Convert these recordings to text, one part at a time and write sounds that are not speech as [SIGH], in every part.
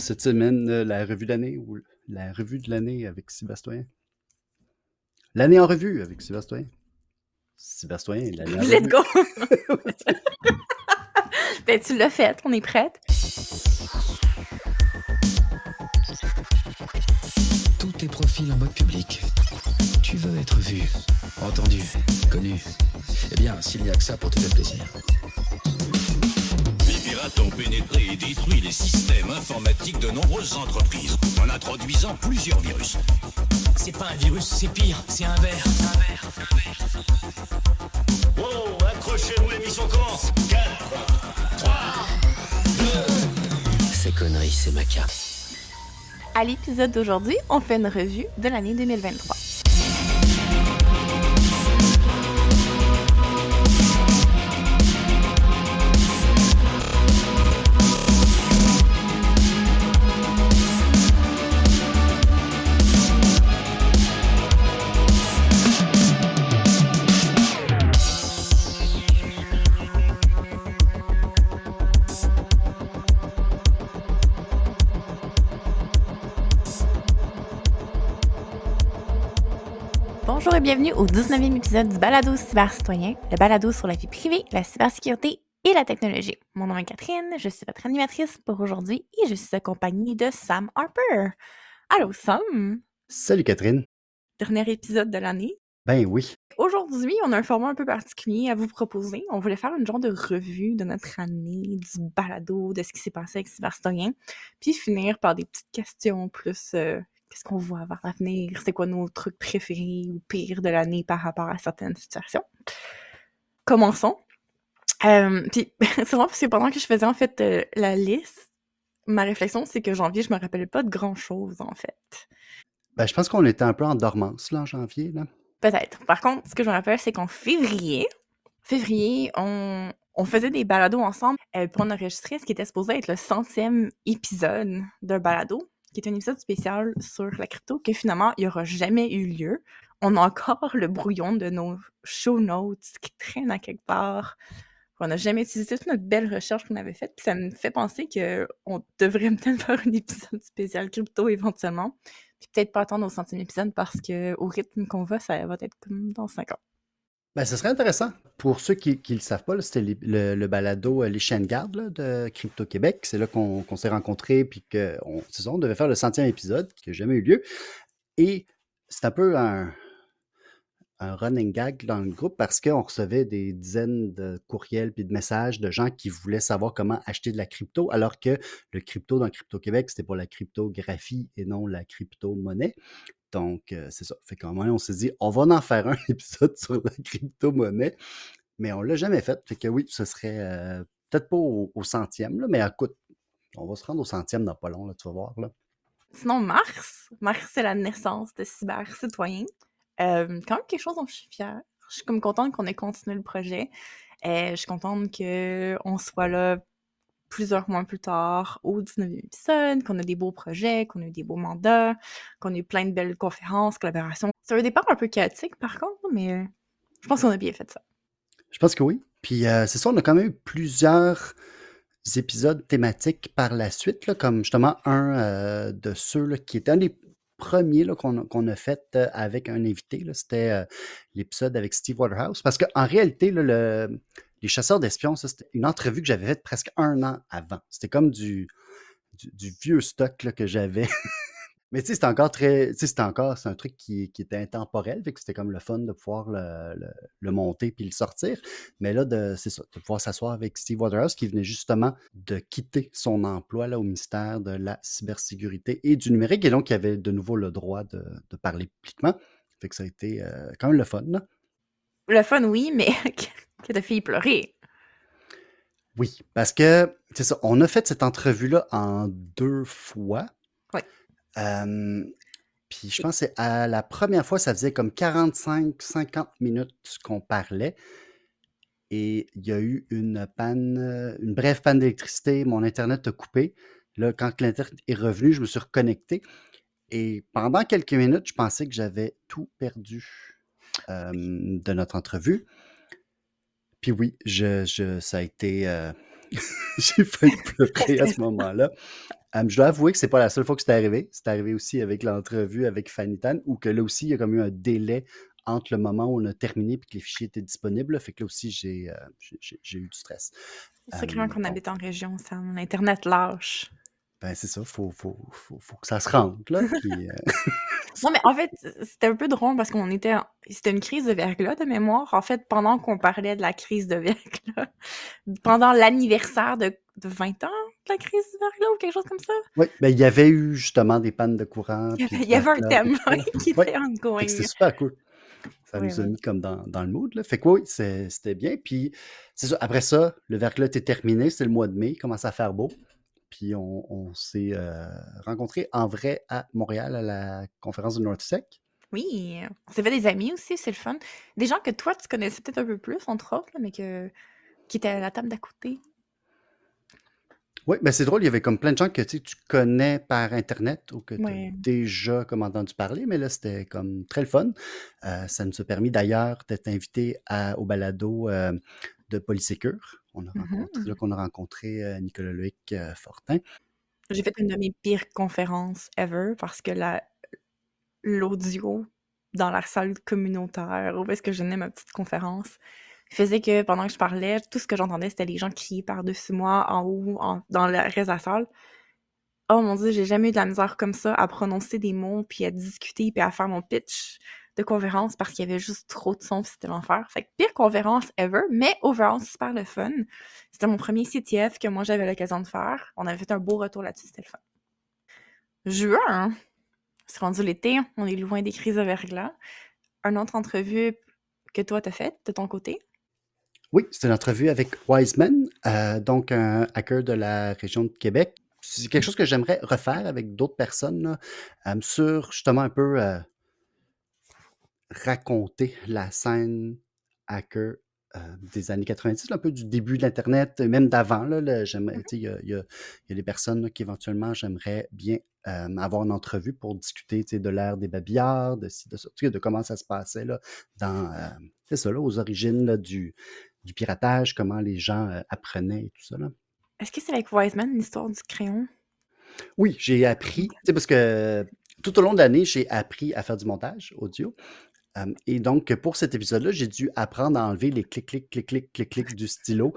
cette semaine euh, la revue de l'année ou la revue de l'année avec Sébastien. L'année en revue avec Sébastien. Sébastien, l'année en [LAUGHS] Let's revue. go! [LAUGHS] ben, tu l'as fait, on est prête. Tous tes profils en mode public. Tu veux être vu, entendu, connu. Eh bien, s'il n'y a que ça pour te faire plaisir. Ont pénétré et détruit les systèmes informatiques de nombreuses entreprises en introduisant plusieurs virus. C'est pas un virus, c'est pire, c'est un verre. Un verre, un verre. Wow, accrochez-vous, l'émission commence 4, Ces conneries, c'est ma carte. À l'épisode d'aujourd'hui, on fait une revue de l'année 2023. Bonjour et bienvenue au 19e épisode du Balado Cybercitoyen, le balado sur la vie privée, la cybersécurité et la technologie. Mon nom est Catherine, je suis votre animatrice pour aujourd'hui et je suis accompagnée de Sam Harper. Allô Sam, Salut Catherine. dernier épisode de l'année. Ben oui. Aujourd'hui, on a un format un peu particulier à vous proposer. On voulait faire une genre de revue de notre année, du balado, de ce qui s'est passé avec Cybercitoyen, puis finir par des petites questions plus euh, qu'est-ce qu'on voit vers l'avenir, c'est quoi nos trucs préférés ou pires de l'année par rapport à certaines situations? Commençons. Euh, puis [LAUGHS] c'est parce que pendant que je faisais en fait euh, la liste, ma réflexion c'est que janvier, je me rappelais pas de grand chose en fait. Ben, je pense qu'on était un peu en dormance là, en janvier. Là. Peut-être. Par contre, ce que je me rappelle, c'est qu'en février, février, on, on faisait des balados ensemble euh, pour enregistrer ce qui était supposé être le centième épisode d'un balado, qui est un épisode spécial sur la crypto, que finalement, il n'y aura jamais eu lieu. On a encore le brouillon de nos show notes qui traînent à quelque part. On n'a jamais utilisé toute notre belle recherche qu'on avait faite. Puis ça me fait penser qu'on devrait peut-être [LAUGHS] faire un épisode spécial crypto éventuellement. Puis peut-être pas attendre au centième épisode parce que au rythme qu'on va, ça va être comme dans cinq ans. Ben, ce serait intéressant. Pour ceux qui ne le savent pas, c'était le, balado euh, Les Chaînes Gardes de Crypto Québec. C'est là qu'on s'est rencontrés, puis qu'on on devait faire le centième épisode, qui n'a jamais eu lieu. Et c'est un peu un, un running gag dans le groupe parce qu'on recevait des dizaines de courriels puis de messages de gens qui voulaient savoir comment acheter de la crypto, alors que le crypto dans Crypto Québec, c'était pour la cryptographie et non la crypto-monnaie. Donc, euh, c'est ça. Fait qu'à un moment, on s'est dit, on va en faire un [LAUGHS] épisode sur la crypto-monnaie, mais on l'a jamais fait. Fait que oui, ce serait euh, peut-être pas au, centième, là, mais écoute, on va se rendre au centième dans pas long, là, tu vas voir. Là. Sinon, mars, mars, c'est la naissance de Cyber Citoyen. Euh, quand même quelque chose dont je suis fière. Je suis comme contente qu'on ait continué le projet. Je suis contente qu'on soit là plusieurs mois plus tard au 19e épisode, qu'on a des beaux projets, qu'on a eu des beaux mandats, qu'on a eu plein de belles conférences, collaborations. C'est un départ un peu chaotique par contre, mais euh, je pense qu'on a bien fait ça. Je pense que oui. Puis euh, c'est ça, on a quand même eu plusieurs épisodes thématiques par la suite, là, comme justement un euh, de ceux là, qui était un des premiers qu'on a, a fait avec un invité. C'était l'épisode avec Steve Waterhouse. Parce qu'en réalité, là, le- les chasseurs d'espions, ça, c'était une entrevue que j'avais faite presque un an avant. C'était comme du, vieux stock que j'avais. [LAUGHS] Mais tu sais, c'était encore très. Tu encore. C'est un truc qui, était intemporel. Que c'était comme le fun de pouvoir le, monter puis le sortir. Mais là, c'est ça, de pouvoir s'asseoir avec Steve Waterhouse qui venait justement de quitter son emploi là, au ministère de la cybersécurité et du numérique. Et donc, il avait de nouveau le droit de, de parler publiquement. Fait que ça a été euh, quand même le fun. là. Le fun, oui, mais [LAUGHS] que filles pleurer. Oui, parce que c'est ça, on a fait cette entrevue-là en deux fois. Euh, puis je pense que à la première fois, ça faisait comme 45-50 minutes qu'on parlait. Et il y a eu une panne, une brève panne d'électricité, mon Internet a coupé. Là, quand l'Internet est revenu, je me suis reconnecté. Et pendant quelques minutes, je pensais que j'avais tout perdu euh, de notre entrevue. Puis oui, je, je- ça a été. euh, [LAUGHS] J'ai failli pleurer à ce moment-là. Euh, je dois avouer que c'est pas la seule fois que c'est arrivé. C'est arrivé aussi avec l'entrevue avec Fanny Tan, où que là aussi, il y a comme eu un délai entre le moment où on a terminé et que les fichiers étaient disponibles. Fait que là aussi, j'ai euh, eu du stress. C'est quand qu'on habite en région, ça, mon Internet lâche. Ben, c'est ça, faut, faut, faut, faut que ça se rentre, là. puis, euh, [LAUGHS] Non, mais en fait, c'était un peu drôle parce qu'on était. C'était une crise de verglas de mémoire. En fait, pendant qu'on parlait de la crise de verglas, [LAUGHS] pendant l'anniversaire de, de 20 ans de la crise de verglas ou quelque chose comme ça, oui, ben, il y avait eu justement des pannes de courant. il y avait, de il y avait un thème [LAUGHS] qui était ongoing. C'est super cool. Ça Oui, nous a oui. mis comme dans, dans le mood. Là. Fait que oui, c'était bien. Puis c'est ça. Après ça, le verglas était terminé. C'était le mois de mai. Il commençait à faire beau. Puis on, on s'est euh, rencontrés en vrai à Montréal à la conférence de NorthSec. Oui, on s'est fait des amis aussi, c'est le fun. Des gens que toi, tu connaissais peut-être un peu plus, entre autres, mais que, qui étaient à la table d'à côté. Oui, ben c'est drôle. Il y avait comme plein de gens que tu sais, tu connais par Internet ou que tu as Ouais. déjà comme entendu parler. Mais là, c'était comme très le fun. Euh, ça nous a permis d'ailleurs d'être invités à- au balado euh, de Polysécure. On a rencontré, Mhm. là qu'on a rencontré euh, Nicolas Loïc euh, Fortin. J'ai fait une de mes pires conférences ever parce que la l'audio dans la salle communautaire où est-ce que je donnais ma petite conférence faisait que pendant que je parlais, tout ce que j'entendais, c'était les gens crier par-dessus moi, en haut, en- dans le reste de la salle. Oh mon dieu, j'ai jamais eu de la misère comme ça à prononcer des mots, puis à discuter, puis à faire mon pitch de parce qu'il y avait juste trop de son, puis c'était l'enfer. Fait que pire conférence ever, mais overall, super le fun. C'était mon premier CTF que moi j'avais l'occasion de faire. On avait fait un beau retour là-dessus, c'était le fun. Juin, hein? c'est rendu l'été, on est loin des crises de verglas. Une autre entrevue que toi t'as faite de ton côté? Oui, c'était une entrevue avec Wiseman, euh, donc un hacker de la région de Québec. C'est quelque chose que j'aimerais refaire avec d'autres personnes euh, sur justement un peu euh, raconter la scène hacker euh, des années 90, là, un peu du début de l'Internet, euh, même d'avant. là, sais, Il y, y a- il y a des personnes là, qui éventuellement j'aimerais bien euh, avoir une entrevue pour discuter de l'ère des babillards, de, de, comment ça se passait là, dans, euh, ça, aux origines là, du, du piratage, comment les gens apprenaient et tout ça. Est-ce que c'est avec Wiseman l'histoire du crayon? Oui, j'ai appris, tu sais, parce que tout au long de l'année, j'ai appris à faire du montage audio. Euh, et donc, pour cet épisode-là, j'ai dû apprendre à enlever les clics, clics, clics, clics, clics, clics du stylo.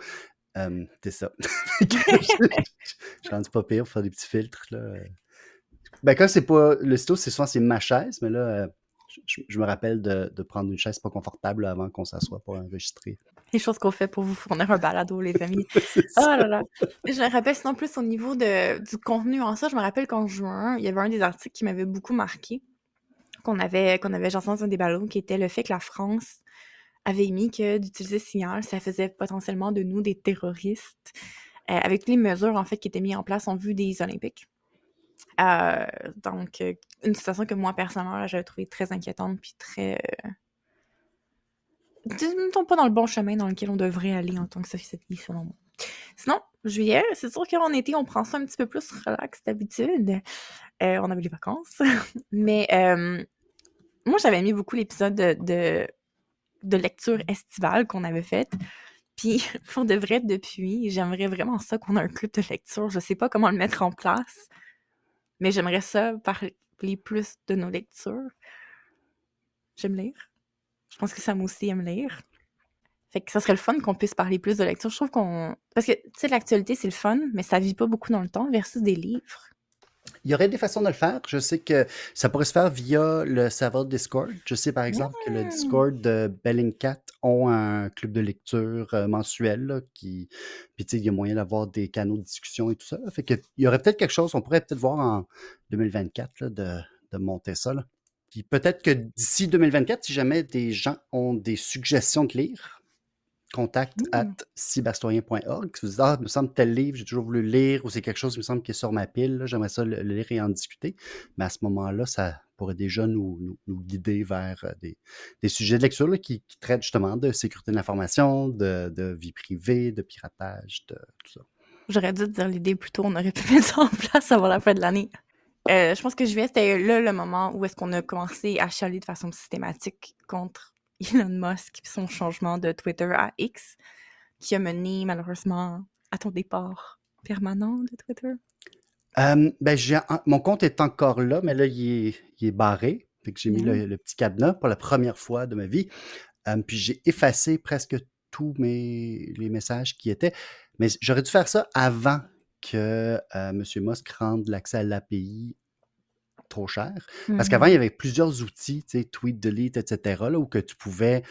Euh, c'est ça. [LAUGHS] Je rendu pas pire pour faire des petits filtres. Là. Ben, quand c'est pas le stylo, c'est souvent c'est ma chaise, mais là, euh, je, je me rappelle de, de prendre une chaise pas confortable avant qu'on s'assoie pour enregistrer. Les choses qu'on fait pour vous fournir un balado, les amis. [LAUGHS] Oh là là. Je me rappelle sinon plus au niveau de, du contenu en ça. Je me rappelle qu'en juin, il y avait un des articles qui m'avait beaucoup marqué, qu'on avait, qu'on avait dans un des ballons, qui était le fait que la France avait mis que d'utiliser Signal, ça faisait potentiellement de nous des terroristes, euh, avec les mesures en fait qui étaient mises en place en vue des Olympiques. Euh, donc, euh, une situation que moi personnellement, j'avais trouvé très inquiétante puis très. Ne tombe pas dans le bon chemin dans lequel on devrait aller en tant que société, selon moi. Sinon, juillet, c'est sûr qu'en été, on prend ça un petit peu plus relax d'habitude. On avait les vacances. [LAUGHS] Mais moi, j'avais aimé beaucoup l'épisode de, de, lecture estivale qu'on avait fait. Puis, [LAUGHS] pour de vrai, depuis, j'aimerais vraiment ça qu'on ait un club de lecture. Je sais pas comment le mettre en place, mais j'aimerais ça parler plus de nos lectures. J'aime lire. Je pense que Sam aussi aime lire. Fait que ça serait le fun qu'on puisse parler plus de lecture. Je trouve qu'on. Parce que, tu sais, l'actualité, c'est le fun, mais ça vit pas beaucoup dans le temps versus des livres. Il y aurait des façons de le faire. Je sais que ça pourrait se faire via le serveur Discord. Je sais par exemple que le Mm. Discord de Bellingcat ont un club de lecture euh, mensuel là, qui. Puis tu sais, il y a moyen d'avoir des canaux de discussion et tout ça. Fait que il y aurait peut-être quelque chose, on pourrait peut-être voir en 2024 là, de, de monter ça. Là. Puis peut-être que d'ici 2024, si jamais des gens ont des suggestions de lire, contact Mm. at cyberstoyen.org. Si vous dites, ah, il me semble tel livre, j'ai toujours voulu le lire, ou c'est quelque chose, il me semble, qui est sur ma pile, j'aimerais ça le, lire et en discuter. Mais à ce moment-là, ça pourrait déjà nous, nous, nous guider vers euh, des, des sujets de lecture là, qui, qui traitent justement de sécurité de l'information, de, de vie privée, de piratage, de tout ça. J'aurais dû te dire l'idée plus tôt, on aurait pu [LAUGHS] mettre ça en place avant la fin de l'année. Euh, je pense que juillet, c'était là le moment où est-ce qu'on a commencé à chialer de façon systématique contre [LAUGHS] Elon Musk et son changement de Twitter à X, qui a mené malheureusement à ton départ permanent de Twitter? Euh, ben, mon compte est encore là, mais là, il est, il est barré. Fait que j'ai mis le, le petit cadenas pour la première fois de ma vie. Euh, puis j'ai effacé presque tous mes, les messages qui étaient. Mais j'aurais dû faire ça avant que euh, M. Musk rende l'accès à l'API trop cher. Parce qu'avant, il y avait plusieurs outils, tu sais, tweet, delete, etc., là, où que tu pouvais,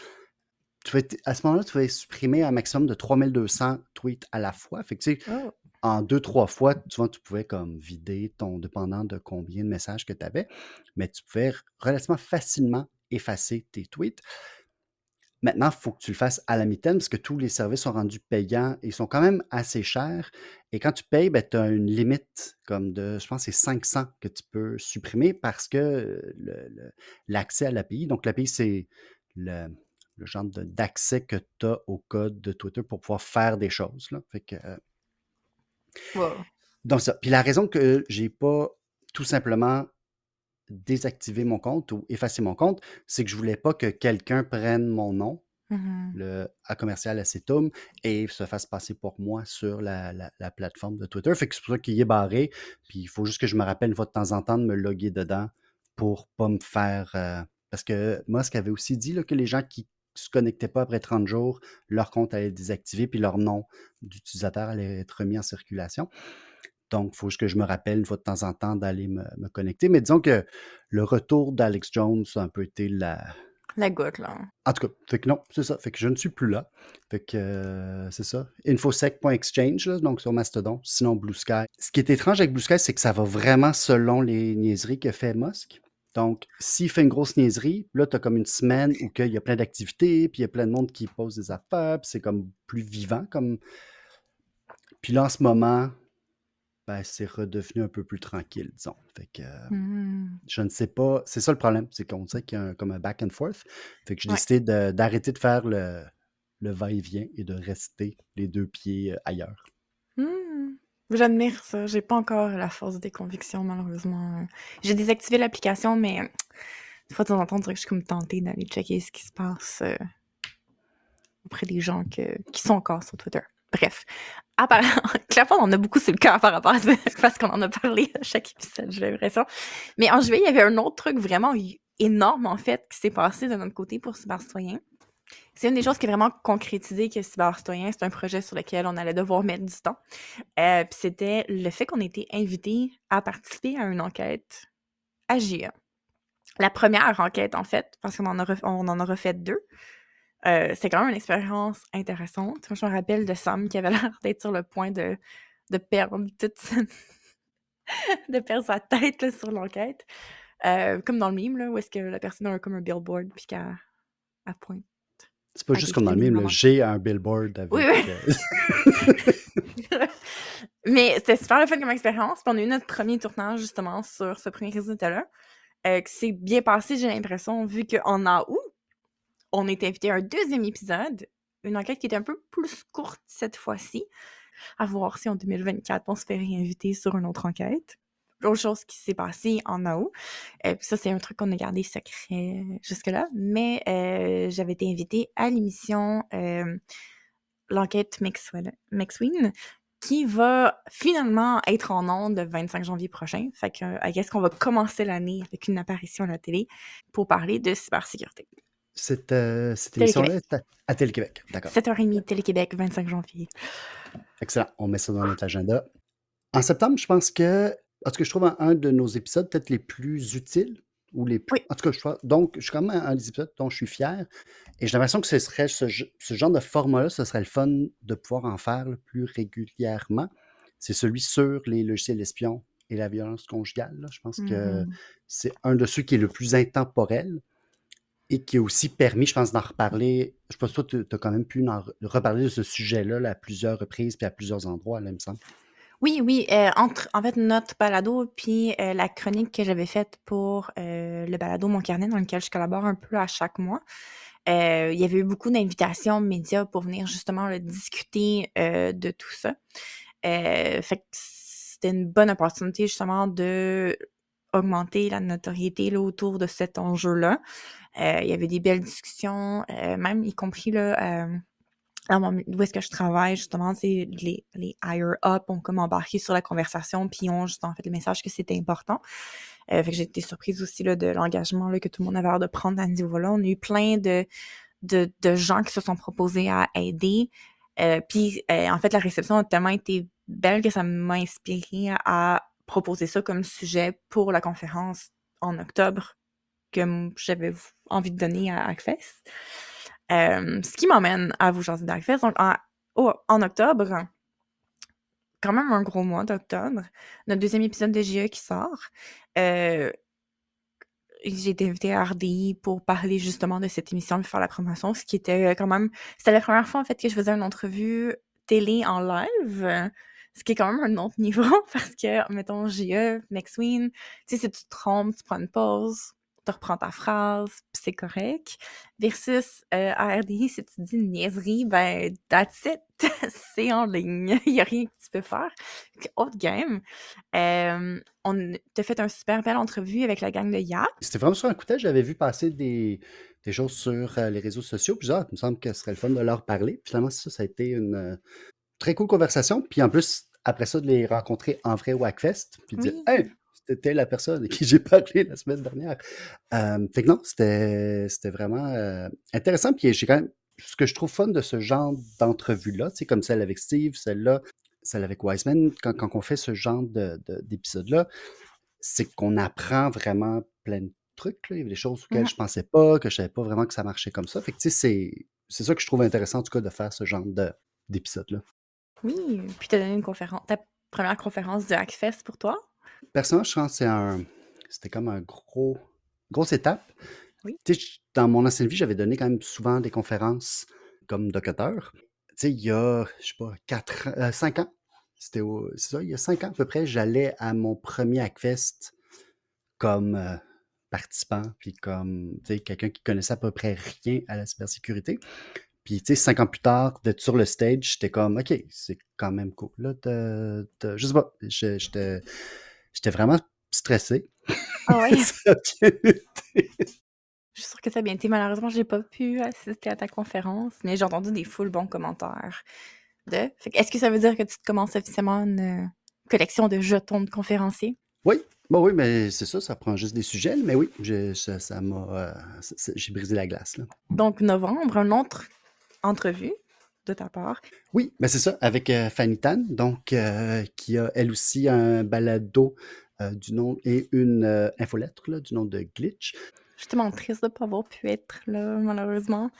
tu pouvais- à ce moment-là, tu pouvais supprimer un maximum de 3200 tweets à la fois. Fait que, tu sais, Oh. en deux, trois fois, souvent, tu pouvais comme vider ton dépendant de combien de messages que tu avais, mais tu pouvais relativement facilement effacer tes tweets. Maintenant, il faut que tu le fasses à la mitaine parce que tous les services sont rendus payants et sont quand même assez chers. Et quand tu payes, tu as une limite comme de, je pense, c'est 500 que tu peux supprimer parce que l'accès à l'API, donc l'API, c'est le, le genre d'accès que tu as au code de Twitter pour pouvoir faire des choses. Là. Fait que, euh, Wow. donc ça. Puis la raison que j'ai pas tout simplement désactivé mon compte ou effacé mon compte, c'est que je voulais pas que quelqu'un prenne mon nom, Mhm. le à commercial acetum, et se fasse passer pour moi sur la, la- la plateforme de Twitter. Fait que c'est pour ça qu'il est barré. Puis il faut juste que je me rappelle une fois de temps en temps de me loguer dedans pour pas me faire. euh, parce que Musk avait aussi dit là, que les gens qui se connectaient pas après 30 jours, leur compte allait être désactivé, puis leur nom d'utilisateur allait être remis en circulation. Donc, il faut que je me rappelle une fois de temps en temps d'aller me, me connecter. Mais disons que le retour d'Alex Jones a un peu été la. La goutte, là. En tout cas, fait que non, c'est ça. Fait que je ne suis plus là. Fait que euh, c'est ça. Infosec.exchange, là, donc sur Mastodon, sinon Blue Sky. Ce qui est étrange avec Blue Sky, c'est que ça va vraiment selon les niaiseries que fait Musk. Donc, s'il fait une grosse niaiserie, là, tu as comme une semaine où il y a plein d'activités, puis il y a plein de monde qui pose des affaires, puis c'est comme plus vivant. comme Puis là, en ce moment, ben, c'est redevenu un peu plus tranquille, disons. Fait que euh, Mhm. je ne sais pas. C'est ça le problème, c'est qu'on dirait qu'il y a un- comme un back and forth. Fait que j'ai Ouais. décidé d'arrêter de faire le, le va-et-vient et de rester les deux pieds euh, ailleurs. Hmm. J'admire ça. J'ai pas encore la force des convictions, malheureusement. J'ai désactivé l'application, mais euh, des fois, de temps en temps, on dirait que je suis comme tentée d'aller checker ce qui se passe euh, auprès des gens que- qui sont encore sur Twitter. Bref. Part... [LAUGHS] Clairement, on a beaucoup sur le cœur par rapport à ça, [LAUGHS] parce qu'on en a parlé à chaque épisode, j'ai l'impression. Mais en juillet, il y avait un autre truc vraiment énorme, en fait, qui s'est passé de notre côté pour Cyber Citoyen. C'est une des choses qui est vraiment concrétisée que Cyber Citoyen, c'est un projet sur lequel on allait devoir mettre du temps. Euh, puis c'était le fait qu'on était invité à participer à une enquête à GIA. La première enquête, en fait, parce qu'on en, a on en a refait deux. Euh, c'est quand même une expérience intéressante. Moi, je me rappelle de Sam qui avait [LAUGHS] l'air d'être sur le point de, de perdre toute sa... [LAUGHS] de perdre sa tête là, sur l'enquête. Euh, comme dans le mime, là, où est-ce que la personne a un- comme un billboard puis qu'elle elle pointe. C'est pas juste comme dans le mime, j'ai un billboard avec. Oui, oui. euh, [LAUGHS] Mais c'était super le fun comme expérience. Puis on a eu notre premier tournage justement sur ce premier résultat-là. Euh, qui s'est bien passé, j'ai l'impression, vu qu'en août, on est invité à un deuxième épisode. Une enquête qui était un peu plus courte cette fois-ci. À voir si en 2024, on se fait réinviter sur une autre enquête. Autre chose qui s'est passée en août. Euh, ça, c'est un truc qu'on a gardé secret jusque-là. Mais euh, j'avais été invitée à l'émission euh, L'enquête McSween, qui va finalement être en ondes le 25 janvier prochain. Fait que, euh, I guess qu'on va commencer l'année avec une apparition à la télé pour parler de cybersécurité. Cette, euh, cette émission-là est à, à Télé-Québec. D'accord. 7h30, Télé-Québec, 25 janvier. Excellent. On met ça dans notre agenda. En septembre, je pense que. En tout cas, je trouve un, un de nos épisodes peut-être les plus utiles ou les plus. Oui. En tout cas, je. Donc, je suis quand même un des épisodes dont je suis fier. Et j'ai l'impression que ce serait ce, ce genre de format-là, ce serait le fun de pouvoir en faire le plus régulièrement. C'est celui sur les logiciels espions et la violence conjugale. là. Je pense que Mhm. c'est un de ceux qui est le plus intemporel et qui a aussi permis, je pense, d'en reparler. Je pense que toi, tu as quand même pu en re- reparler de ce sujet-là là, à plusieurs reprises puis à plusieurs endroits, là, il me semble. Oui, oui. euh, entre, en fait, notre balado puis euh, la chronique que j'avais faite pour euh, le balado Mon Carnet, dans lequel je collabore un peu à chaque mois, il y avait eu beaucoup d'invitations médias pour venir justement discuter de tout ça. Fait que c'était une bonne opportunité justement de augmenter la notoriété là, autour de cet enjeu-là. Euh, il y avait des belles discussions, euh, même y compris là, euh, mon- où est-ce que je travaille, justement, c'est les, les higher up ont comme embarqué sur la conversation, puis ont justement fait le message que c'était important. Fait que j'ai été surprise aussi là, de l'engagement que tout le monde avait l'air de prendre à ce niveau-là. On a eu plein de, de, de gens qui se sont proposés à aider. Puis, en fait, la réception a tellement été belle que ça m'a inspiré à, à proposer ça comme sujet pour la conférence en octobre que j'avais envie de donner à Hackfest. Euh, ce qui m'emmène à vous jaser d'Hackfest. Donc, en, octobre, quand même un gros mois d'octobre, notre deuxième épisode de GE qui sort. Euh, j'ai été invitée à RDI pour parler justement de cette émission, de faire la promotion, ce qui était euh, quand même... C'était la première fois, en fait, que je faisais une entrevue télé en live, ce qui est quand même un autre niveau, [LAUGHS] parce que, mettons, GE, McSween, tu sais, si tu te trompes, tu prends une pause, tu reprends ta phrase, puis c'est correct. Versus euh, RDI, si tu dis une niaiserie, ben, that's it, [LAUGHS] c'est en ligne. [LAUGHS] Il n'y a rien que tu peux faire. Autre game. Euh, on t'a fait un super belle entrevue avec la gang de Yap. C'était vraiment sur un coup de. J'avais vu passer des, des choses sur euh, les réseaux sociaux. Puis, genre, il me semble que ce serait le fun de leur parler. Puis, finalement, ça, ça a été une euh, très cool conversation. Puis, en plus, après ça, de les rencontrer en vrai au Hackfest. Puis, de dire, hey, c'était la personne à qui j'ai parlé la semaine dernière. Euh, fait que non, c'était vraiment euh, intéressant. Puis, j'ai quand même. Ce que je trouve fun de ce genre d'entrevue-là, tu sais, comme celle avec Steve, celle-là, celle avec Wiseman, quand, quand on fait ce genre de- de- d'épisode-là, c'est qu'on apprend vraiment plein de trucs. Là. Il y avait des choses auxquelles Mhm. je pensais pas, que je savais pas vraiment que ça marchait comme ça. Fait que tu sais, c'est, c'est ça que je trouve intéressant en tout cas de faire ce genre de, d'épisode-là. Oui, puis t'as donné une conférence, ta première conférence de Hackfest pour toi? Personnellement, je pense que c'est un, c'était comme un gros, grosse étape. Oui. Tu dans mon ancienne vie, j'avais donné quand même souvent des conférences comme docteur. Tu sais, il y a, je sais pas, quatre, euh, cinq ans, c'était au- c'est ça, il y a cinq ans à peu près, j'allais à mon premier Hackfest comme euh, participant, puis comme tu quelqu'un qui connaissait à peu près rien à la cybersécurité. Puis, tu sais, cinq ans plus tard, d'être sur le stage, j'étais comme, OK, c'est quand même cool. Là, de, de- je sais pas, j'étais j'étais vraiment stressé. Ah ouais? [LAUGHS] Je suis sûre que ça a bien été. Malheureusement, j'ai pas pu assister à ta conférence, mais j'ai entendu des full bons commentaires. De... Est-ce que ça veut dire que tu te commences officiellement une euh, collection de jetons de conférenciers? Oui, bon, oui, mais c'est ça, ça prend juste des sujets, mais oui, je- ça m'a. euh, J'ai brisé la glace. Là. Donc, novembre, une autre entrevue de ta part. Oui, mais c'est ça, avec euh, Fanny Tan, donc, euh, qui a elle aussi un balado euh, du nom et une euh, infolettre là, du nom de Glitch. Je suis tellement triste de pas avoir pu être là, malheureusement.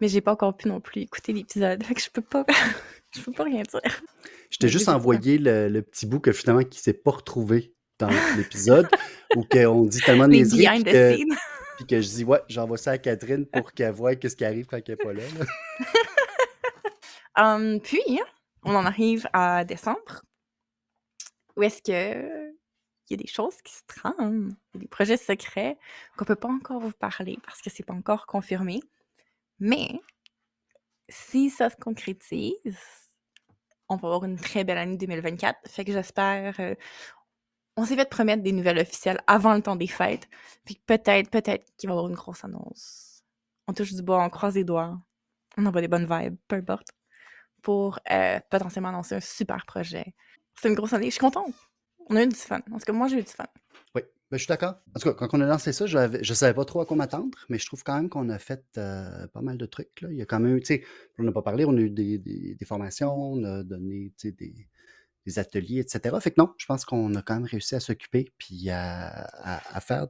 Mais j'ai pas encore pu non plus écouter l'épisode. Fait que je peux pas. [LAUGHS] je peux pas rien dire. Je t'ai juste envoyé le, le petit bout que finalement qui s'est pas retrouvé dans l'épisode, [LAUGHS] où qu'on dit tellement de Les niaiseries, behind puis the que. Puis que je dis, ouais, j'envoie ça à Catherine pour qu'elle voie qu'est-ce qui arrive quand elle n'est pas là. là. Hum, [LAUGHS] puis, on en arrive à décembre. Où est-ce que il y a des choses qui se trament, il y a des projets secrets qu'on peut pas encore vous parler parce que c'est pas encore confirmé. Mais si ça se concrétise, on va avoir une très belle année 2024. Fait que j'espère. euh, on s'est fait promettre des nouvelles officielles avant le temps des fêtes. Puis peut-être, peut-être qu'il va y avoir une grosse annonce. On touche du bois, on croise les doigts. On envoie des bonnes vibes, peu importe. Pour euh, potentiellement annoncer un super projet. C'est une grosse année. Je suis contente. On a eu du fun. En tout cas, moi, j'ai eu du fun. Oui, ben, je suis d'accord. En tout cas, quand on a lancé ça, je ne savais pas trop à quoi m'attendre, mais je trouve quand même qu'on a fait euh, pas mal de trucs. Là. Il y a quand même, tu sais, on n'a pas parlé, on a eu des, des- des formations, on a donné des, ateliers, etc. Fait que non, je pense qu'on a quand même réussi à s'occuper puis à, faire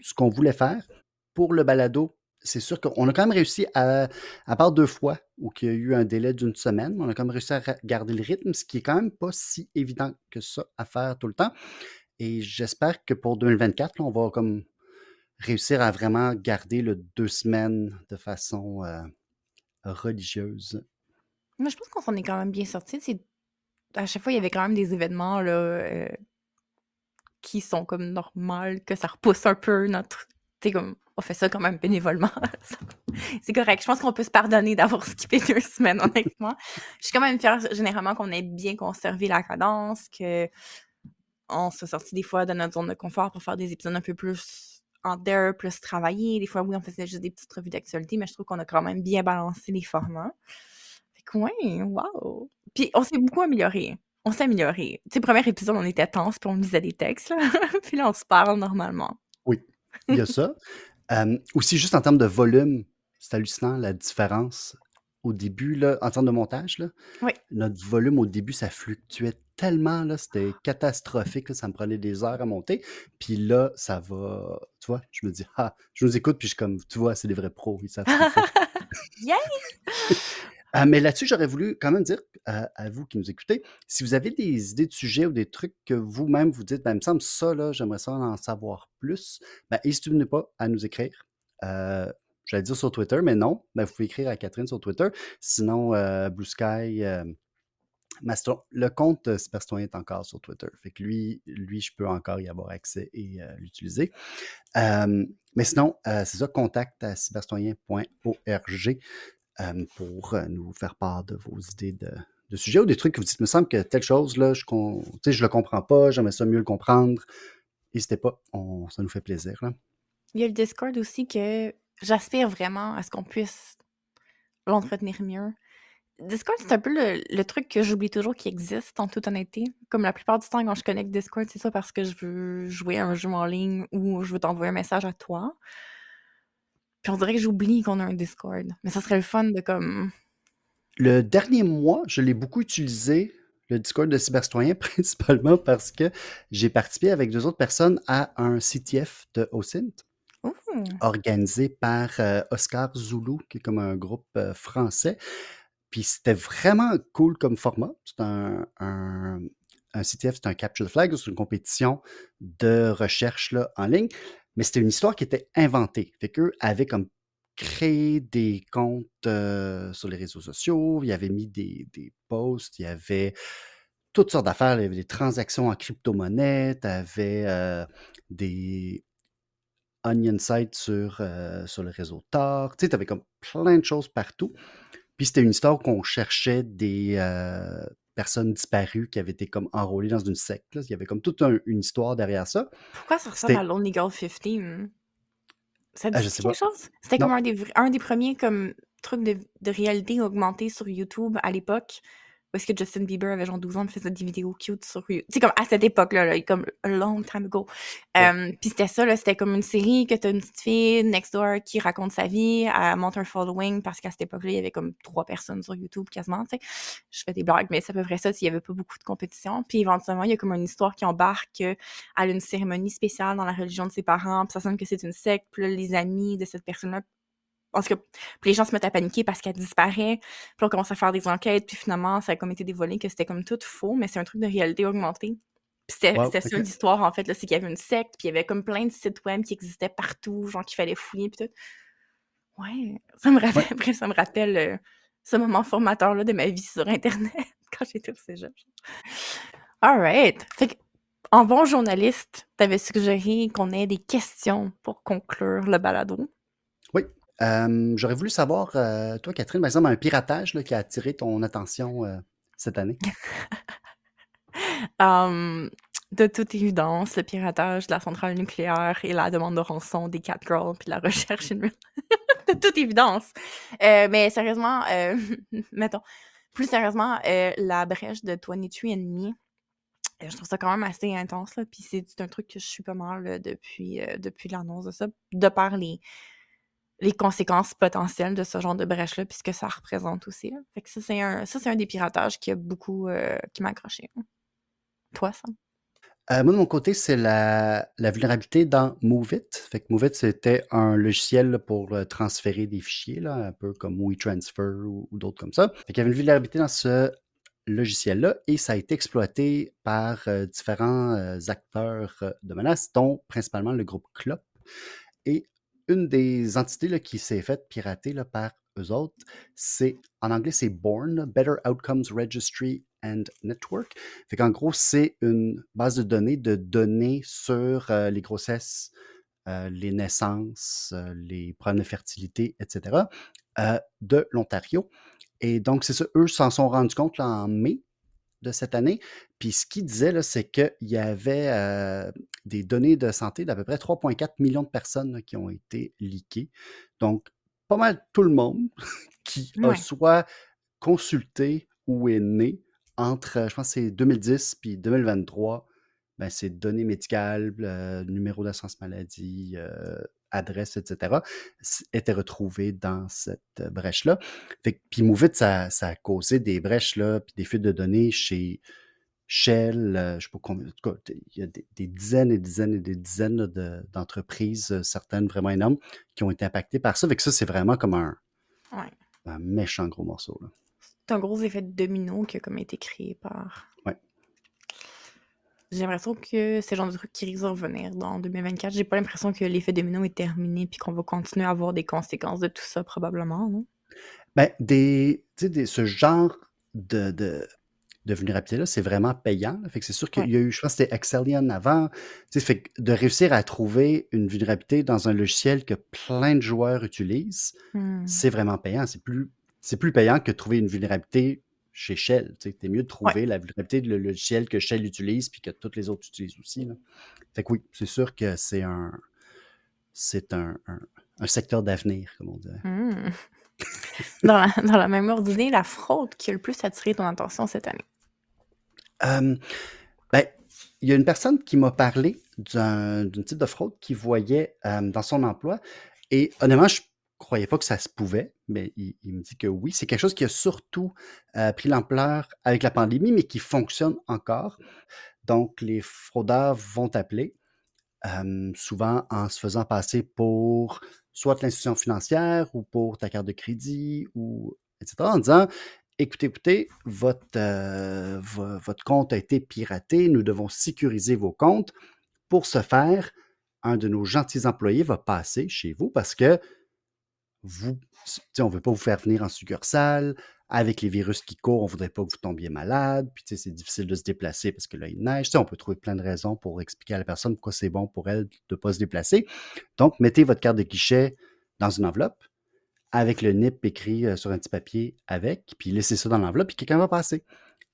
ce qu'on voulait faire. Pour le balado, c'est sûr qu'on a quand même réussi à, à part deux fois où il y a eu un délai d'une semaine, on a quand même réussi à garder le rythme, ce qui est quand même pas si évident que ça à faire tout le temps. Et j'espère que pour 2024, là, on va comme réussir à vraiment garder le deux semaines de façon euh, religieuse. Moi, je pense qu'on est quand même bien sorti. À chaque fois, il y avait quand même des événements là, euh, qui sont comme normales, que ça repousse un peu notre. Tu sais, comme, on fait ça quand même bénévolement. [LAUGHS] c'est correct. Je pense qu'on peut se pardonner d'avoir [LAUGHS] skippé deux semaines, honnêtement. Je suis quand même fière, généralement, qu'on ait bien conservé la cadence, que on s'est sorti des fois de notre zone de confort pour faire des épisodes un peu plus en dehors, plus travaillés. Des fois, oui, on faisait juste des petites revues d'actualité, mais je trouve qu'on a quand même bien balancé les formats. Ouais, wow! Puis on s'est beaucoup amélioré. On s'est amélioré. Tu sais, premier épisode, on était tense, puis on lisait des textes, là. [LAUGHS] puis là, on se parle normalement. Oui, il y a ça. [LAUGHS] Euh, aussi, juste en termes de volume, c'est hallucinant la différence. Au début, là, en termes de montage, là, Oui. notre volume au début, ça fluctuait tellement, là, c'était catastrophique, là, ça me prenait des heures à monter. Puis là, ça va, tu vois, je me dis, ah, je nous écoute, puis je suis comme, tu vois, c'est des vrais pros, ils savent ce. [LAUGHS] Yay! Euh, mais là-dessus, j'aurais voulu quand même dire euh, à vous qui nous écoutez, si vous avez des idées de sujets ou des trucs que vous-même vous dites, ben, il me semble ça, là, j'aimerais ça en savoir plus, ben, n'hésitez pas à nous écrire. Euh, J'allais dire sur Twitter, mais non, ben, vous pouvez écrire à Catherine sur Twitter. Sinon, Blue Sky, le compte Cybercitoyen est encore sur Twitter. Fait que lui, lui, je peux encore y avoir accès et l'utiliser. Mais sinon, c'est ça, contact à cybercitoyen.org pour nous faire part de vos idées de, de sujets ou des trucs que vous dites, me semble que telle chose, là, je ne je le comprends pas, j'aimerais ça mieux le comprendre. N'hésitez pas, on- ça nous fait plaisir. Là. Il y a le Discord aussi que j'aspire vraiment à ce qu'on puisse l'entretenir mieux. Discord, c'est un peu le, le truc que j'oublie toujours qui existe, en toute honnêteté. Comme la plupart du temps, quand je connecte Discord, c'est ça parce que je veux jouer à un jeu en ligne ou je veux t'envoyer un message à toi. Puis on dirait que j'oublie qu'on a un Discord. Mais ça serait le fun de comme... Le dernier mois, je l'ai beaucoup utilisé, le Discord de Cybercitoyen, [LAUGHS] principalement parce que j'ai participé avec deux autres personnes à un CTF de OSINT, organisé par euh, Oscar Zulu, qui est comme un groupe euh, français. Puis c'était vraiment cool comme format. C'est un, un, un CTF, c'est un Capture the Flag, c'est une compétition de recherche là, en ligne. Mais c'était une histoire qui était inventée. Fait qu'eux avaient comme créé des comptes euh, sur les réseaux sociaux, ils avaient mis des, des posts, il y avait toutes sortes d'affaires, il y avait des transactions en crypto-monnaie, tu avais euh, des onion sites sur, euh, sur le réseau Tor, tu sais, avais comme plein de choses partout. Puis c'était une histoire qu'on cherchait des euh, personnes disparues qui avaient été comme enrôlées dans une secte. là. Il y avait comme toute un- une histoire derrière ça. Pourquoi ça ressemble à Lonely Girl 15? Ça Ah, dit je sais quelque pas. chose? C'était comme un des, un des premiers comme, trucs de, de réalité augmentée sur YouTube à l'époque. Parce que Justin Bieber avait genre 12 ans, il faisait des vidéos cute sur YouTube. C'est comme à cette époque-là, là, comme a long time ago. Ouais. Euh, Puis c'était ça, là, c'était comme une série que t'as une petite fille next door qui raconte sa vie, elle monte un following parce qu'à cette époque-là, il y avait comme trois personnes sur YouTube quasiment, tu sais. Je fais des blagues, mais c'est à peu près ça, s'il y avait pas beaucoup de compétition. Puis éventuellement, il y a comme une histoire qui embarque euh, à une cérémonie spéciale dans la religion de ses parents, puis ça sonne que c'est une secte, puis là, les amis de cette personne-là en tout cas, puis les gens se mettent à paniquer parce qu'elle disparaît. Puis on commence à faire des enquêtes, puis finalement, ça a comme été dévoilé que c'était comme tout faux, mais c'est un truc de réalité augmentée. Puis c'était Wow, c'était ça l'histoire, en fait, là, c'est qu'il y avait une secte, puis il y avait comme plein de sites web qui existaient partout, genre qu'il fallait fouiller, puis tout. Ouais, ça me rappelle, [LAUGHS] bref, ça me rappelle euh, ce moment formateur-là de ma vie sur Internet, [LAUGHS] quand j'étais au cégep. Alright. Fait que, en bon journaliste, t'avais suggéré qu'on ait des questions pour conclure le balado? Euh, J'aurais voulu savoir, euh, toi, Catherine, par exemple, un piratage là, qui a attiré ton attention euh, cette année? [LAUGHS] De toute évidence, le piratage de la centrale nucléaire et la demande de rançon des Catgirls puis la recherche real- [LAUGHS] de toute évidence. Mais sérieusement, [LAUGHS] mettons, plus sérieusement, la brèche de 23andMe, euh, je trouve ça quand même assez intense, là, puis c'est un truc que je suis pas mal là, depuis, depuis l'annonce de ça, de par les, les conséquences potentielles de ce genre de brèche-là, puis ce que ça représente aussi. Fait que ça, c'est un, ça, c'est un des piratages qui a beaucoup, euh, qui m'a accroché. Toi, ça? Euh, moi, de mon côté, c'est la, la vulnérabilité dans MoveIt. Fait que MoveIt, c'était un logiciel pour euh, transférer des fichiers, là, un peu comme WeTransfer ou, ou d'autres comme ça. Fait qu'il y avait une vulnérabilité dans ce logiciel-là et ça a été exploité par différents acteurs de menaces, dont principalement le groupe CLOP. Et une des entités qui s'est faite pirater par eux autres, c'est, en anglais, c'est BORN, Better Outcomes Registry and Network. Fait qu'en gros, c'est une base de données de données sur euh, les grossesses, euh, les naissances, euh, les problèmes de fertilité, etc., de l'Ontario. Et donc, c'est ça, eux s'en sont rendus compte en mai de cette année. Puis ce qu'ils disaient, là, c'est qu'il y avait euh, des données de santé d'à peu près 3,4 millions de personnes là, qui ont été leakées. Donc, pas mal tout le monde [LAUGHS] qui a soit consulté où est né entre, je pense, c'est 2010 puis 2023. Ben, c'est données médicales, euh, numéro d'assurance maladie, euh, adresse, etc., étaient retrouvés dans cette euh, brèche-là. Puis Movit, ça, ça a causé des brèches, là, puis des fuites de données chez Shell, euh, je sais pas combien, en tout cas, il y a des, des dizaines et dizaines et des dizaines là, de- d'entreprises, euh, certaines vraiment énormes, qui ont été impactées par ça. Fait que ça, c'est vraiment comme un, Ouais. un méchant gros morceau. C'est un gros effet de domino qui a comme été créé par. J'ai l'impression que c'est le genre de truc qui risque de revenir dans 2024. J'ai pas l'impression que l'effet domino est terminé puis qu'on va continuer à avoir des conséquences de tout ça, probablement, non? Ben, des, ce genre de, de, de vulnérabilité-là, c'est vraiment payant. là. Fait que c'est sûr qu'il y a eu, je pense que c'était Excellion avant. Fait que de réussir à trouver une vulnérabilité dans un logiciel que plein de joueurs utilisent, Hmm. c'est vraiment payant. C'est plus, c'est plus payant que de trouver une vulnérabilité chez Shell. Tu mieux de trouver la vulnérabilité de le logiciel que Shell utilise puis que toutes les autres utilisent aussi. Là. Fait que oui, c'est sûr que c'est un, c'est un, un, un secteur d'avenir, comme on dirait. Hmm. [LAUGHS] dans, la, dans la même ordre d'idée, la fraude qui a le plus attiré ton attention cette année? Euh, ben, il y a une personne qui m'a parlé d'un type de fraude qu'il voyait euh, dans son emploi. Et honnêtement, je croyais pas que ça se pouvait, mais il, me dit que oui. C'est quelque chose qui a surtout euh, pris l'ampleur avec la pandémie, mais qui fonctionne encore. Donc, les fraudeurs vont appeler, souvent en se faisant passer pour soit l'institution financière ou pour ta carte de crédit, ou etc., en disant écoutez, écoutez, votre, euh, vo- votre compte a été piraté, nous devons sécuriser vos comptes. Pour ce faire, un de nos gentils employés va passer chez vous parce que vous, on ne veut pas vous faire venir en succursale. Avec les virus qui courent, on ne voudrait pas que vous tombiez malade. Puis, c'est difficile de se déplacer parce que là, il neige. On peut trouver plein de raisons pour expliquer à la personne pourquoi c'est bon pour elle de ne pas se déplacer. Donc, mettez votre carte de guichet dans une enveloppe avec le NIP écrit euh, sur un petit papier avec, puis laissez ça dans l'enveloppe, puis quelqu'un va passer.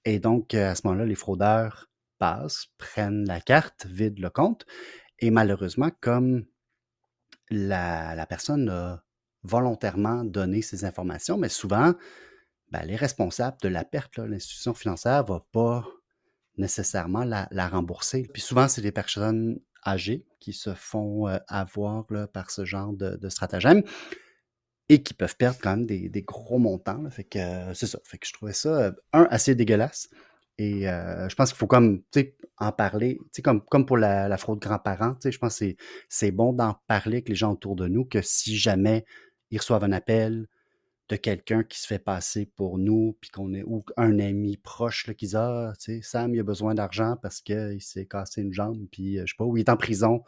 Et donc, euh, à ce moment-là, les fraudeurs passent, prennent la carte, vident le compte, et malheureusement, comme la, la personne a volontairement donné ces informations, mais souvent, ben, les responsables de la perte, l'institution financière, ne va pas nécessairement la, rembourser. Puis souvent, c'est des personnes âgées qui se font euh, avoir par ce genre de, stratagème et qui peuvent perdre quand même des, gros montants. Fait que euh, c'est ça. Fait que je trouvais ça, euh, un, assez dégueulasse. Et je pense qu'il faut comme, en parler, comme, comme pour la, la fraude grands-parents, je pense que c'est bon d'en parler avec les gens autour de nous, que si jamais ils reçoivent un appel de quelqu'un qui se fait passer pour nous, puis qu'on est, ou un ami proche là, qui dit, ah, tu sais, Sam, il a besoin d'argent parce qu'il s'est cassé une jambe, puis euh, je sais pas, ou il est en prison,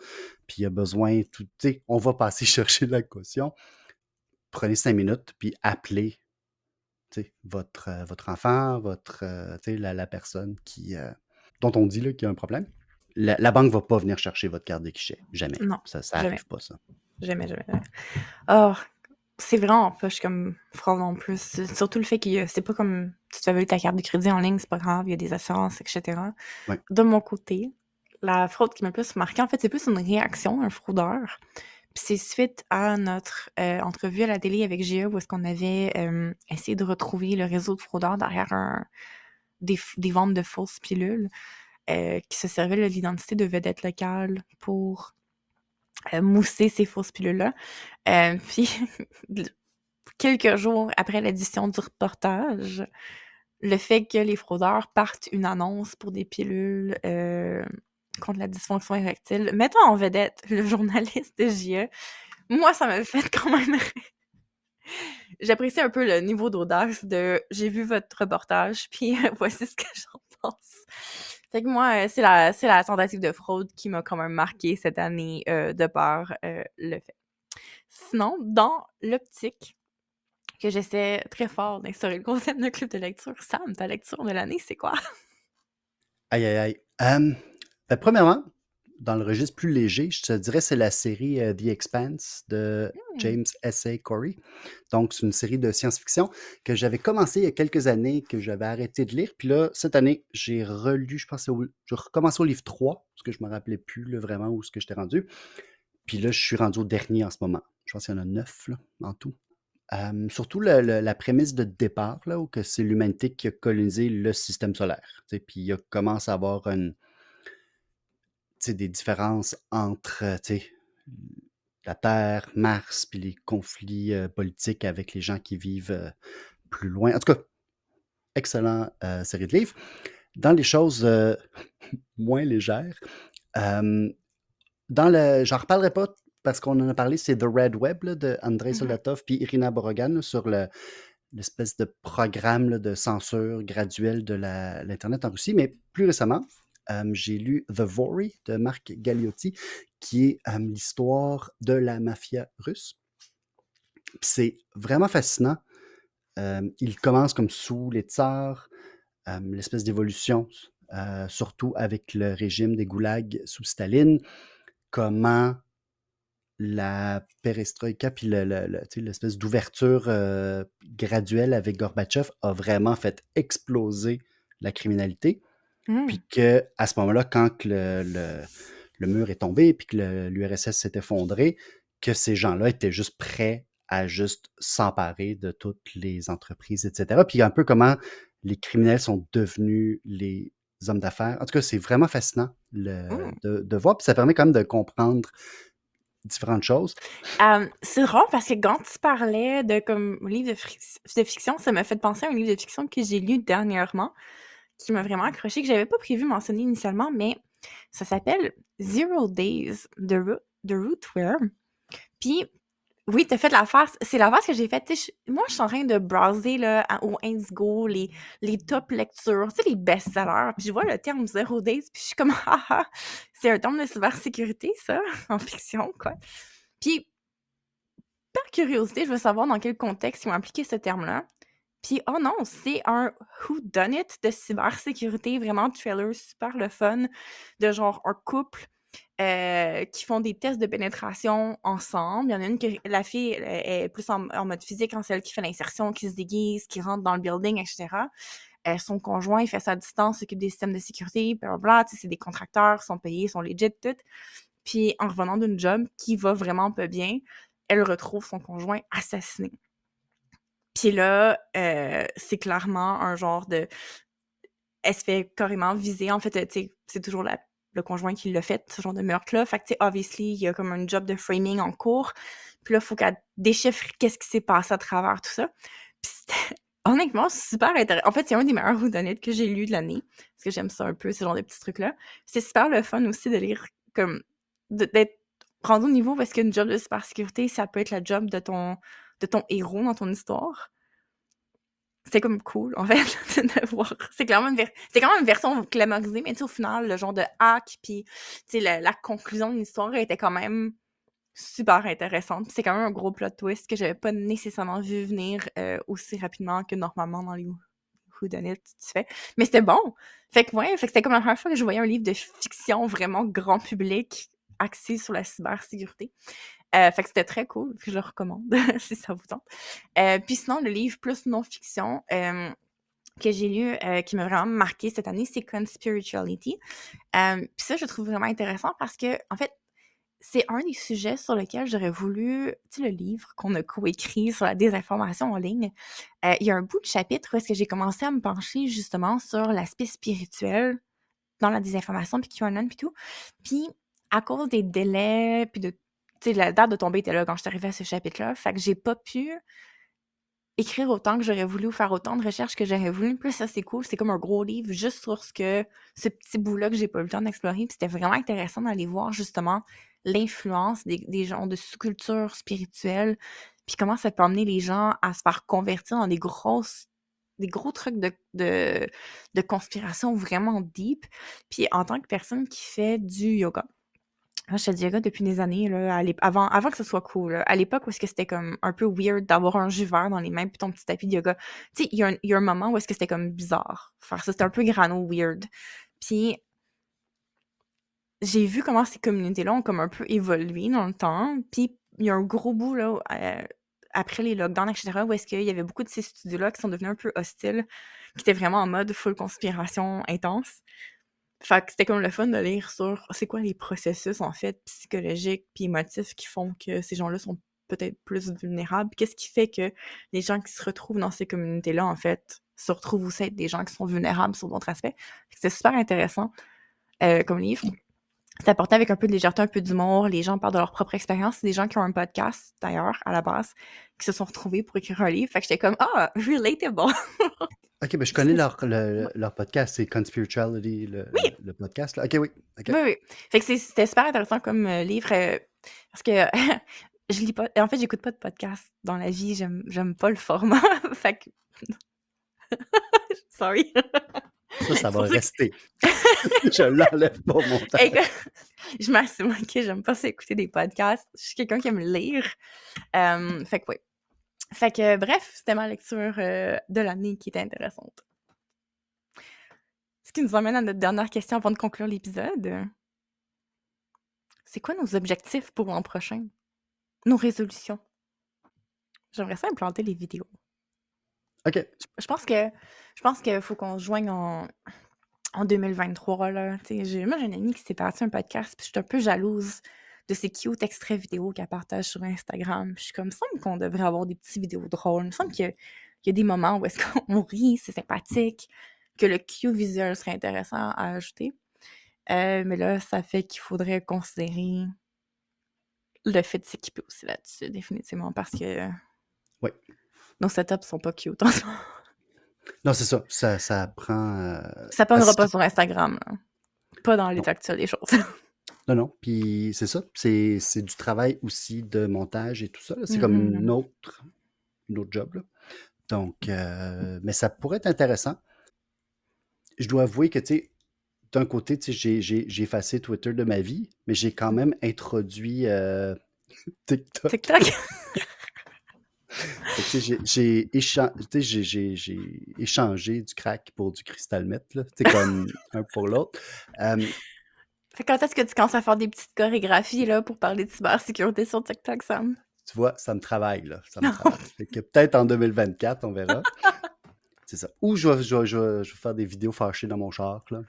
puis il a besoin, tout, tu sais, on va passer [LAUGHS] chercher de la caution prenez cinq minutes, puis appelez votre, euh, votre enfant, votre, euh, la, la personne qui, euh, dont on dit qu'il y a un problème. La, la banque ne va pas venir chercher votre carte de guichet. Jamais. Non, ça ça jamais. arrive pas, ça. Jamais, jamais, jamais. Oh, c'est vraiment poche comme fraude en plus. Surtout le fait que c'est pas comme tu te fais voler ta carte de crédit en ligne, c'est pas grave, il y a des assurances, etc. Ouais. De mon côté, la fraude qui m'a le plus marqué, en fait, c'est plus une réaction d'un fraudeur. Puis c'est suite à notre euh, entrevue à la télé avec GE où est-ce qu'on avait euh, essayé de retrouver le réseau de fraudeurs derrière un- des, des ventes de fausses pilules euh, qui se servaient de l'identité de vedettes locales pour euh, mousser ces fausses pilules-là. Euh, puis, [LAUGHS] quelques jours après l'édition du reportage, le fait que les fraudeurs partent une annonce pour des pilules euh, contre la dysfonction érectile, mettant en vedette [LAUGHS] le journaliste de JE, moi, ça m'a fait quand même. J'apprécie un peu le niveau d'audace de j'ai vu votre reportage, puis [LAUGHS] voici ce que j'en pense. Fait que moi, euh, c'est la, tentative de fraude qui m'a quand même marqué cette année euh, de par euh, le fait. Sinon, dans l'optique que j'essaie très fort d'instaurer le concept de club de lecture, Sam, ta lecture de l'année, c'est quoi? Aïe, aïe, aïe. Ben, premièrement, dans le registre plus léger, je te dirais c'est la série euh, The Expanse de Hmm. James S.A. Corey. Donc, c'est une série de science-fiction que j'avais commencé il y a quelques années, que j'avais arrêté de lire. Puis là, cette année, j'ai relu, je pense, au- j'ai recommencé au livre 3, parce que je ne me rappelais plus là, vraiment où ce que j'étais rendu. Puis là, je suis rendu au dernier en ce moment. Je pense qu'il y en a neuf là, en tout. Euh, surtout le- le- la prémisse de départ, là, où que c'est l'humanité qui a colonisé le système solaire. Puis il commence à avoir une, des différences entre euh, la Terre, Mars, puis les conflits euh, politiques avec les gens qui vivent euh, plus loin. En tout cas, excellent euh, série de livres. Dans les choses [LAUGHS] moins légères, dans le, j'en reparlerai pas parce qu'on en a parlé, c'est The Red Web là, de Andrei Mhm. Soldatov puis Irina Borogan sur le, l'espèce de programme là, de censure graduelle de l'Internet en Russie. Mais plus récemment, j'ai lu The Vory de Marc Galliotti, qui est l'histoire de la mafia russe. C'est vraiment fascinant. Il commence comme sous les tsars, l'espèce d'évolution, surtout avec le régime des goulags sous Staline, comment la perestroïka puis l'espèce d'ouverture graduelle avec Gorbatchev a vraiment fait exploser la criminalité. Hmm. Puis que à ce moment-là, quand le, le- le mur est tombé puis que l'URSS s'est effondré, que ces gens-là étaient juste prêts à juste s'emparer de toutes les entreprises, etc. Puis un peu comment les criminels sont devenus les hommes d'affaires. En tout cas, c'est vraiment fascinant le- Mm. de, de voir. Puis ça permet quand même de comprendre différentes choses. Euh, c'est rare parce que quand tu parlais de comme livre de fiction, ça m'a fait penser à un livre de fiction que j'ai lu dernièrement, qui m'a vraiment accroché, que j'avais pas prévu mentionner initialement, mais ça s'appelle Zero Days de, de Rootworm. Puis, oui, t'as fait la face. C'est la face que j'ai faite. Moi, je suis en train de browser là, au Indigo les, les top lectures, les best-sellers. Puis je vois le terme Zero Days, puis je suis comme, [LAUGHS] ah ah, c'est un terme de cybersécurité, ça, [LAUGHS] en fiction, quoi. Puis, par curiosité, je veux savoir dans quel contexte ils ont appliqué ce terme-là. Puis, oh non, c'est un who done it de cybersécurité, vraiment trailer super le fun, de genre un couple euh, qui font des tests de pénétration ensemble. Il y en a une que la fille est plus en, mode physique, en celle qui fait l'insertion, qui se déguise, qui rentre dans le building, etc. Euh, son conjoint, il fait à distance, s'occupe des systèmes de sécurité, blablabla, c'est des contracteurs, sont payés, sont legit, tout. Puis en revenant d'une job qui va vraiment pas bien, elle retrouve son conjoint assassiné. Puis là, euh, c'est clairement un genre de... Elle se fait carrément viser. En fait, euh, c'est toujours le conjoint qui l'a fait, ce genre de meurtre-là. Fait que, tu obviously, il y a comme un job de framing en cours. Puis là, il faut qu'elle déchiffre qu'est-ce qui s'est passé à travers tout ça. Puis c'était [LAUGHS] honnêtement super intéressant. En fait, c'est un des meilleurs whodunit que j'ai lu de l'année. Parce que j'aime ça un peu, ce genre de petits trucs-là. C'est super le fun aussi de lire comme... d'être rendu au niveau parce qu'une job de cybersécurité, ça peut être la job de ton de ton héros dans ton histoire. C'était comme cool, en fait, [LAUGHS] de voir. C'est clairement une, c'est quand même une version glamorisée, mais au final, le genre de hack, puis la, la conclusion de l'histoire était quand même super intéressante. C'est quand même un gros plot twist que j'avais pas nécessairement vu venir euh, aussi rapidement que normalement dans les whodunit tu fais. Mais c'était bon! Fait que ouais, c'était comme la première fois que je voyais un livre de fiction vraiment grand public axé sur la cybersécurité. Euh, fait que c'était très cool, je le recommande [LAUGHS] si ça vous tente. Euh, puis sinon, le livre plus non-fiction euh, que j'ai lu, qui m'a vraiment marqué cette année, c'est Conspirituality. Puis ça, je trouve vraiment intéressant parce que, en fait, c'est un des sujets sur lesquels j'aurais voulu, tu sais, le livre qu'on a coécrit sur la désinformation en ligne. Il y a un bout de chapitre où est-ce que j'ai commencé à me pencher justement sur l'aspect spirituel dans la désinformation, puis QAnon, puis tout. Puis, à cause des délais, puis de sais, la date de tomber était là quand je suis arrivée à ce chapitre-là. Fait que j'ai pas pu écrire autant que j'aurais voulu ou faire autant de recherches que j'aurais voulu. Là, ça, c'est cool. C'est comme un gros livre juste sur ce que ce petit bout-là que j'ai pas eu le temps d'explorer. Puis c'était vraiment intéressant d'aller voir justement l'influence des, gens de sous-culture spirituelle. Puis comment ça peut amener les gens à se faire convertir dans des grosses des gros trucs de, de, de conspiration vraiment deep. Puis en tant que personne qui fait du yoga, je fais du yoga depuis des années, là, avant, avant que ce soit cool. À l'époque où est-ce que c'était comme un peu weird d'avoir un jus vert dans les mains puis ton petit tapis de yoga. Tu sais, il y, a un- moment où est-ce que c'était comme bizarre ça. C'était un peu grano weird. Puis j'ai vu comment ces communautés-là ont comme un peu évolué dans le temps. Puis il y a un gros bout, là, euh, après les lockdowns, etc., où est-ce qu'il y avait beaucoup de ces studios-là qui sont devenus un peu hostiles, qui étaient vraiment en mode full conspiration intense. Fait que c'était comme le fun de lire sur c'est quoi les processus, en fait, psychologiques puis émotifs qui font que ces gens-là sont peut-être plus vulnérables. Qu'est-ce qui fait que les gens qui se retrouvent dans ces communautés-là, en fait, se retrouvent aussi être des gens qui sont vulnérables sur d'autres aspects? C'est super intéressant euh, comme livre. C'est apporté avec un peu de légèreté, un peu d'humour. Les gens parlent de leur propre expérience. C'est des gens qui ont un podcast, d'ailleurs, à la base, qui se sont retrouvés pour écrire un livre. Fait que j'étais comme, ah, [LAUGHS] relatable. Ok, ben je connais [LAUGHS] leur, le- leur podcast, c'est Conspirituality, le, Oui. le podcast. Là. Ok, oui. ok. Oui, oui. Fait que c'est- c'était super intéressant comme euh, livre euh, parce que [LAUGHS] je lis pas. En fait, j'écoute pas de podcast dans la vie. J'aime, pas le format. fait que. Sorry. Ça, ça va que- rester. [LAUGHS] je l'enlève pas au montage. Écoute, je m'assume que j'aime pas ça écouter des podcasts. Je suis quelqu'un qui aime lire. Fait que oui. Fait que bref, c'était ma lecture euh, de l'année qui était intéressante. Ce qui nous amène à notre dernière question avant de conclure l'épisode. C'est quoi nos objectifs pour l'an prochain? Nos résolutions? J'aimerais ça implanter les vidéos. Ok. Je pense que je pense qu'il faut qu'on se joigne en, en 2023. Là. J'ai- moi, j'ai une amie qui s'est partie un podcast, puis je suis un peu jalouse de ces cute extraits vidéo qu'elle partage sur Instagram. Je suis comme, il me semble qu'on devrait avoir des petites vidéos drôles. Il me semble qu'il y a- il y a des moments où est-ce [LAUGHS] qu'on rit, c'est sympathique, que le cute visuel serait intéressant à ajouter. Euh, mais là, ça fait qu'il faudrait considérer le fait de s'équiper aussi là-dessus, définitivement, parce que Oui. nos setups sont pas cute en ce moment. Non, c'est ça. Ça, ça prend. euh, Ça prendra pas sur Instagram, là. Pas dans l'état actuel des choses. [LAUGHS] Non, non. Puis c'est ça. C'est c'est du travail aussi de montage et tout ça. là. C'est comme Mhm. une autre, une autre job. là. Donc, euh, mais ça pourrait être intéressant. Je dois avouer que, tu sais, d'un côté, tu sais, j'ai- j'ai j'ai effacé Twitter de ma vie, mais j'ai quand même introduit euh, [LAUGHS] TikTok. TikTok? [LAUGHS] Fait que, tu sais, J'ai écha- échangé du crack pour du cristal meth, sais, comme [LAUGHS] un pour l'autre. Fait quand est-ce que tu commences à faire des petites chorégraphies, là, pour parler de cybersécurité sur TikTok, Sam? tu vois, ça me travaille, là. Ça me travaille. Fait que peut-être en 2024, on verra. [LAUGHS] C'est ça. Ou je vais, je, vais, je vais- je vais faire des vidéos fâchées dans mon char, là.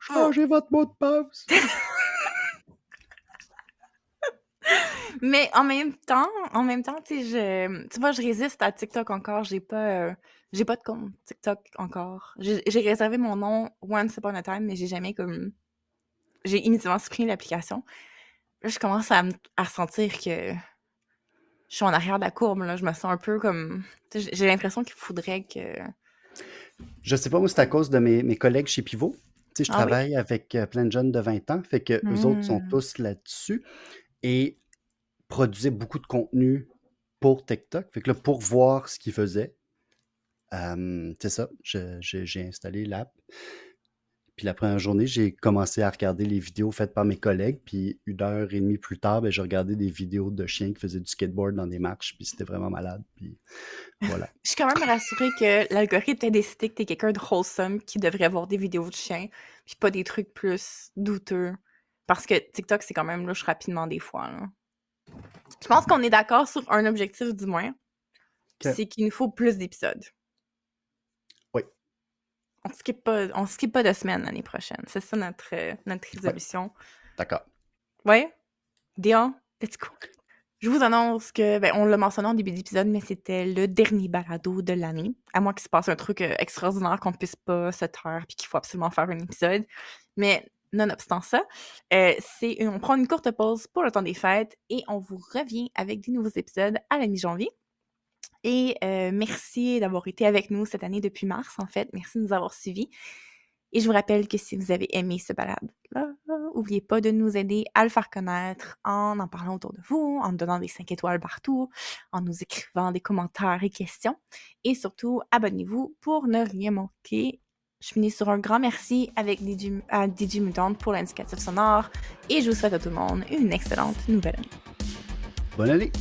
Changez votre mot de passe. [LAUGHS] Mais en même temps, en même temps, tu sais, je, tu vois, je résiste à TikTok encore. J'ai pas, euh, j'ai pas de compte TikTok encore. J'ai réservé mon nom once upon a time, mais j'ai jamais comme, j'ai immédiatement supprimé l'application. Là, je commence à, me- à sentir que je suis en arrière de la courbe. Là, je me sens un peu comme, j'ai l'impression qu'il faudrait que. Je sais pas, moi, c'est à cause de mes, mes collègues chez Pivot. Tu sais, je Ah oui? travaille avec euh, plein de jeunes de 20 ans, fait que eux autres sont Mm. tous là-dessus et produisaient beaucoup de contenu pour TikTok. Fait que là, pour voir ce qu'ils faisaient, euh, c'est ça, je- je- j'ai installé l'app. Puis la première journée, j'ai commencé à regarder les vidéos faites par mes collègues. Puis une heure et demie plus tard, ben, j'ai regardé des vidéos de chiens qui faisaient du skateboard dans des marches. Puis c'était vraiment malade. Puis voilà. [LAUGHS] Je suis quand même rassurée que l'algorithme a décidé que t'es quelqu'un de wholesome qui devrait avoir des vidéos de chiens, puis pas des trucs plus douteux. Parce que TikTok, c'est quand même louche rapidement des fois. Je pense qu'on est d'accord sur un objectif du moins. C'est qu'il nous faut plus d'épisodes. Oui. On skip pas, on skip pas de semaine l'année prochaine. C'est ça notre, notre résolution. D'accord. Ouais. Deal, let's go. Je vous annonce que, ben, on l'a mentionné en début d'épisode, mais c'était le dernier balado de l'année. À moins qu'il se passe un truc euh, extraordinaire qu'on puisse pas se taire puis qu'il faut absolument faire un épisode. Mais nonobstant ça, euh, c'est on prend une courte pause pour le temps des fêtes et on vous revient avec des nouveaux épisodes à la mi-janvier. Et euh, merci d'avoir été avec nous cette année depuis mars, en fait. Merci de nous avoir suivis. Et je vous rappelle que si vous avez aimé ce balade-là, n'oubliez pas de nous aider à le faire connaître en en parlant autour de vous, en donnant des 5 étoiles partout, en nous écrivant des commentaires et questions. Et surtout, abonnez-vous pour ne rien manquer. Je finis sur un grand merci avec DJ, à DJ pour l'indicatif sonore et je vous souhaite à tout le monde une excellente nouvelle année. Bonne année!